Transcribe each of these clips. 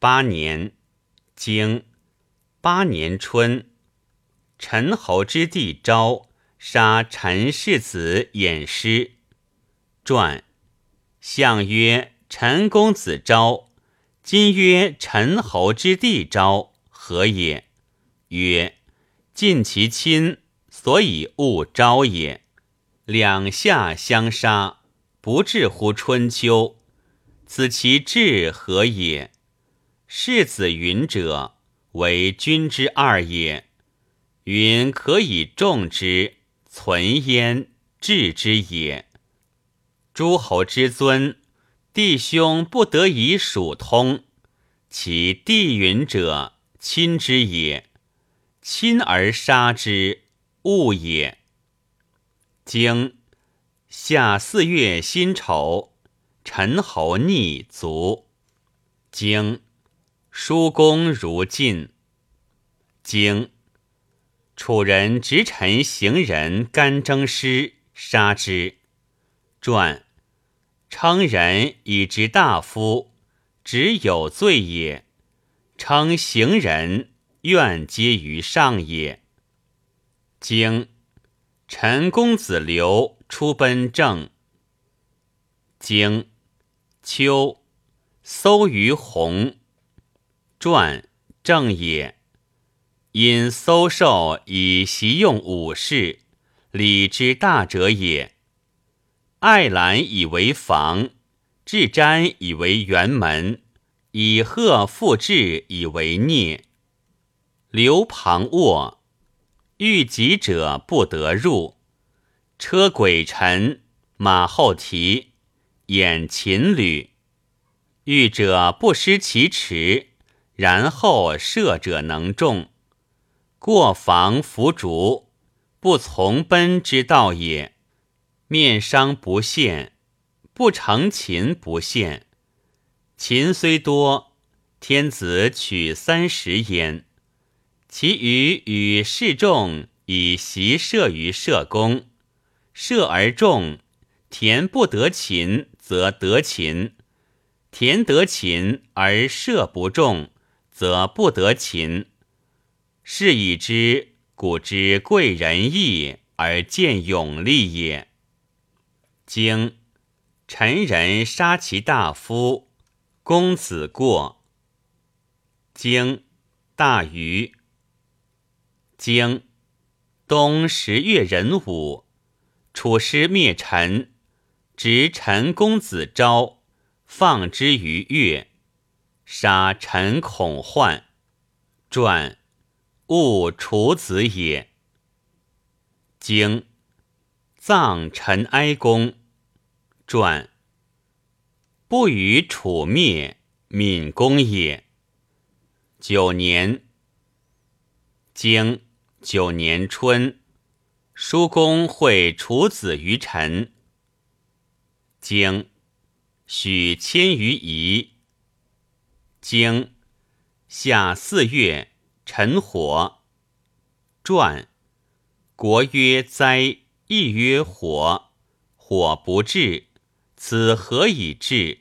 八年，经八年春，陈侯之弟昭杀陈氏子偃师。传，相曰：陈公子昭，今曰陈侯之弟昭，何也？曰：尽其亲，所以勿昭也。两下相杀，不至乎春秋。此其志何也？世子云者，为君之二也。云可以重之，存焉治之也。诸侯之尊，弟兄不得以属通。其弟云者，亲之也。亲而杀之，恶也。经夏四月辛丑。陈侯逆卒，经叔公如晋。经楚人执臣行人干征师，杀之。传称人以执大夫，只有罪也；称行人，愿皆于上也。经陈公子刘出奔郑。经秋，搜于鸿。传正也。因搜受以习用武士，礼之大者也。爱兰以为房，置瞻以为辕门，以鹤复制以为孽。刘旁卧，遇疾者不得入。车轨尘，马后蹄。掩秦履，遇者不失其耻，然后射者能中。过防伏竹，不从奔之道也。面伤不现，不成秦不现。秦虽多，天子取三十焉。其余与士众以习射于射弓，射而中，田不得秦。则得秦，田得秦而射不中，则不得秦。是以知古之贵人义而见勇力也。经陈人杀其大夫，公子过。经大禹。经冬十月壬午，楚师灭陈。执陈公子昭，放之于越，杀陈孔焕。传，勿楚子也。经，葬陈哀公。传，不与楚灭，闵公也。九年，经九年春，叔公会楚子于陈。经许迁于夷。经夏四月，陈火。传国曰灾，亦曰火。火不至，此何以至？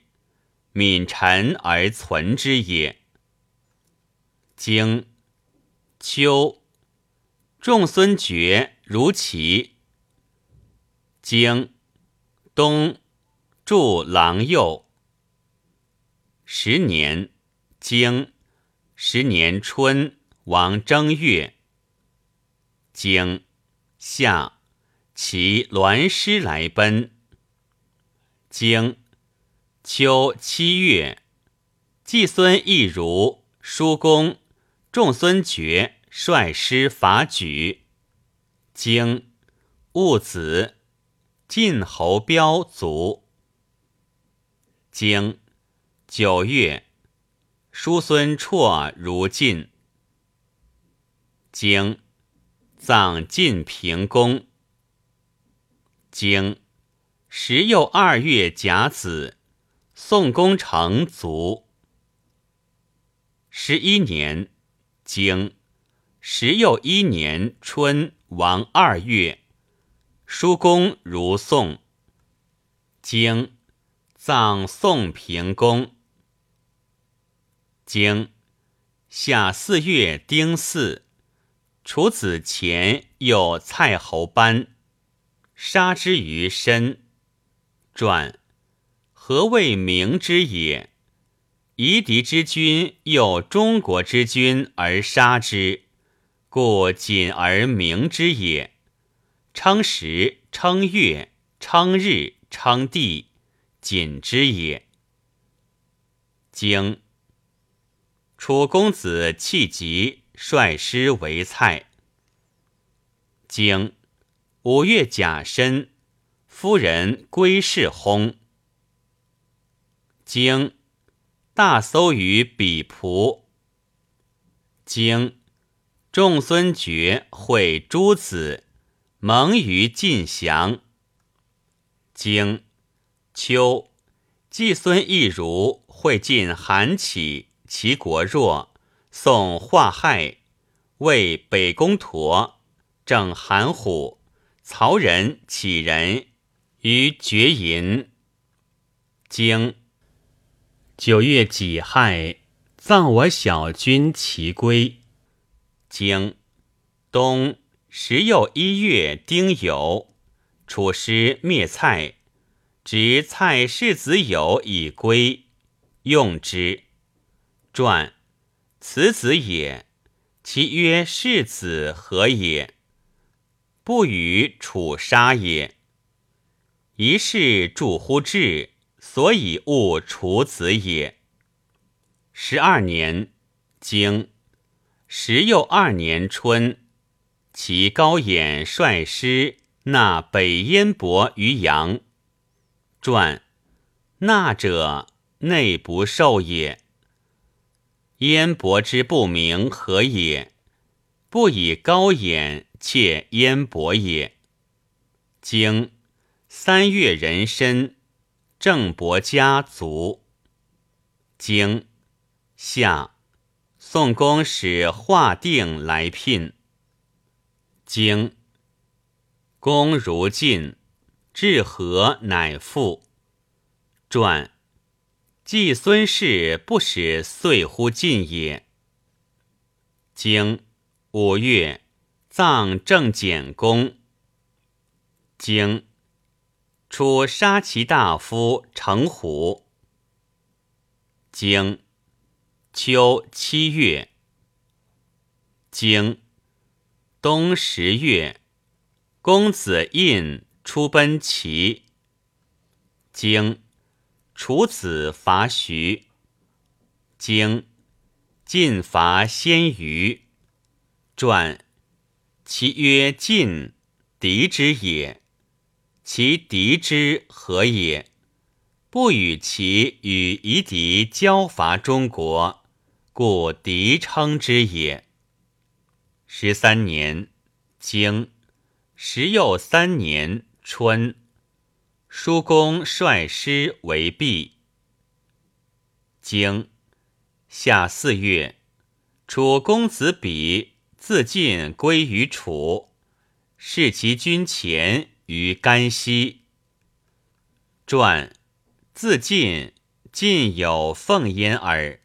敏臣而存之也。经秋，仲孙觉如齐。经冬。助郎右。十年，经十年春，王正月。经夏，其栾师来奔。经秋七月，季孙亦如叔公，仲孙觉率师伐莒。经戊子，晋侯彪卒。经九月，叔孙绰如晋。经葬晋平公。经时又二月甲子，宋公成卒。十一年，经时又一年春，王二月，叔公如宋。经。葬宋平公。经夏四月丁巳，楚子前有蔡侯班，杀之于身。传何谓明之也？夷狄之君诱中国之君而杀之，故谨而明之也。称时，称月，称日，称地，谨之也。经楚公子弃疾率师为蔡。经五月甲申，夫人归氏薨。经大搜于比仆。经仲孙觉会诸子，蒙于晋祥。经秋。季孙亦如会晋韩起，齐国弱，宋华害，为北宫佗，郑韩虎，曹仁、杞人于绝营。经九月己亥，葬我小君齐归。经冬十又一月丁酉，楚师灭蔡。执蔡氏子友以归，用之。传此子也，其曰世子何也？不与楚杀也。一世著乎志，所以误楚子也。十二年，经十又二年春，其高演率师纳北燕伯于阳。传纳者内不受也。燕伯之不明何也？不以高眼窃燕伯也。经三月人申，郑伯家族。经夏，宋公使华定来聘。经公如晋。至和乃复。传季孙氏不使遂乎晋也。经五月，葬郑简公。经出杀其大夫成虎。经秋七月。经冬十月，公子印。出奔齐。经楚子伐徐。经晋伐先虞。传其曰晋，敌之也。其敌之何也？不与其与夷狄交伐中国，故敌称之也。十三年，经时又三年。春，叔公率师为毕。经夏四月，楚公子比自尽归于楚，视其军前于甘溪。传自尽，尽有奉焉耳。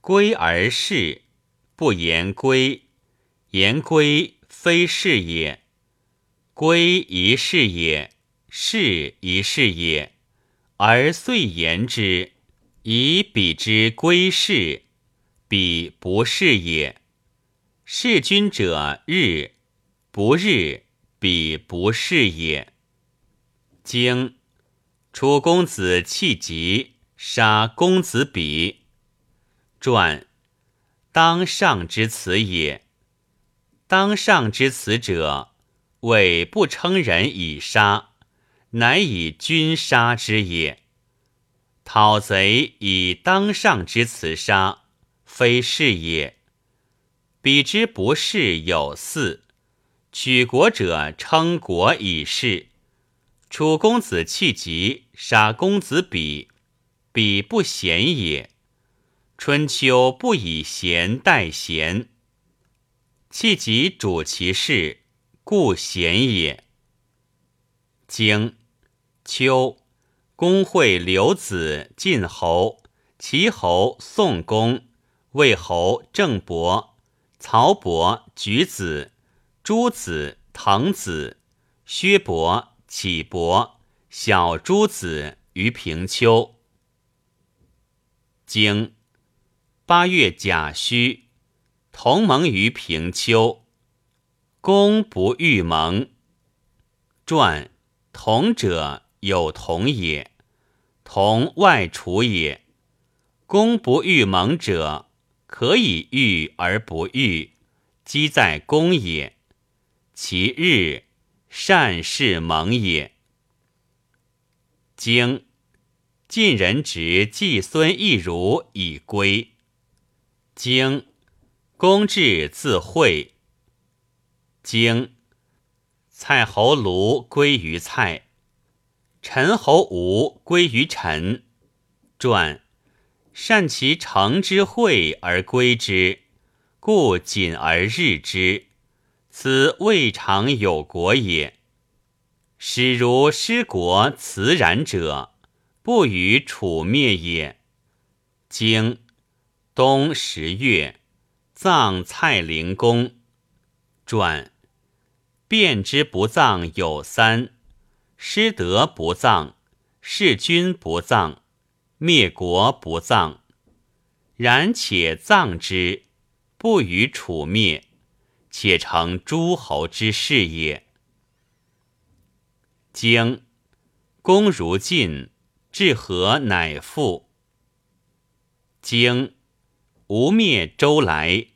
归而事，不言归，言归非是也。归一事也，是一事也，而遂言之，以彼之归事，彼不是也。是君者日，不日，彼不是也。经楚公子弃疾，杀公子比。传当上之辞也。当上之辞者。谓不称人以杀，乃以君杀之也。讨贼以当上之辞杀，非是也。彼之不是有四，取国者称国以事。楚公子弃疾杀公子比，比不贤也。春秋不以贤待贤，弃疾主其事。故贤也。经秋，公会刘子晋侯、齐侯、宋公魏侯郑伯、曹伯举子、诸子、滕子、薛伯、启伯、小诸子于平丘。经八月甲戌，同盟于平丘。公不欲盟。传同者有同也，同外处也。公不欲盟者。可以欲而不欲，积在公也。其日善事盟也。经晋人执季孙亦如以归。经公至自会。经蔡侯卢归于蔡，陈侯吴归于陈。传。善其成之惠而归之，故谨而日之。此未尝有国也。使如失国辞然者，不与楚灭也。经冬十月，葬蔡灵公。传变之不葬有三：失德不葬，弑君不葬。灭国不葬，然且葬之，不与楚灭，且成诸侯之事也。经公如晋，至和乃复。经吴灭周来。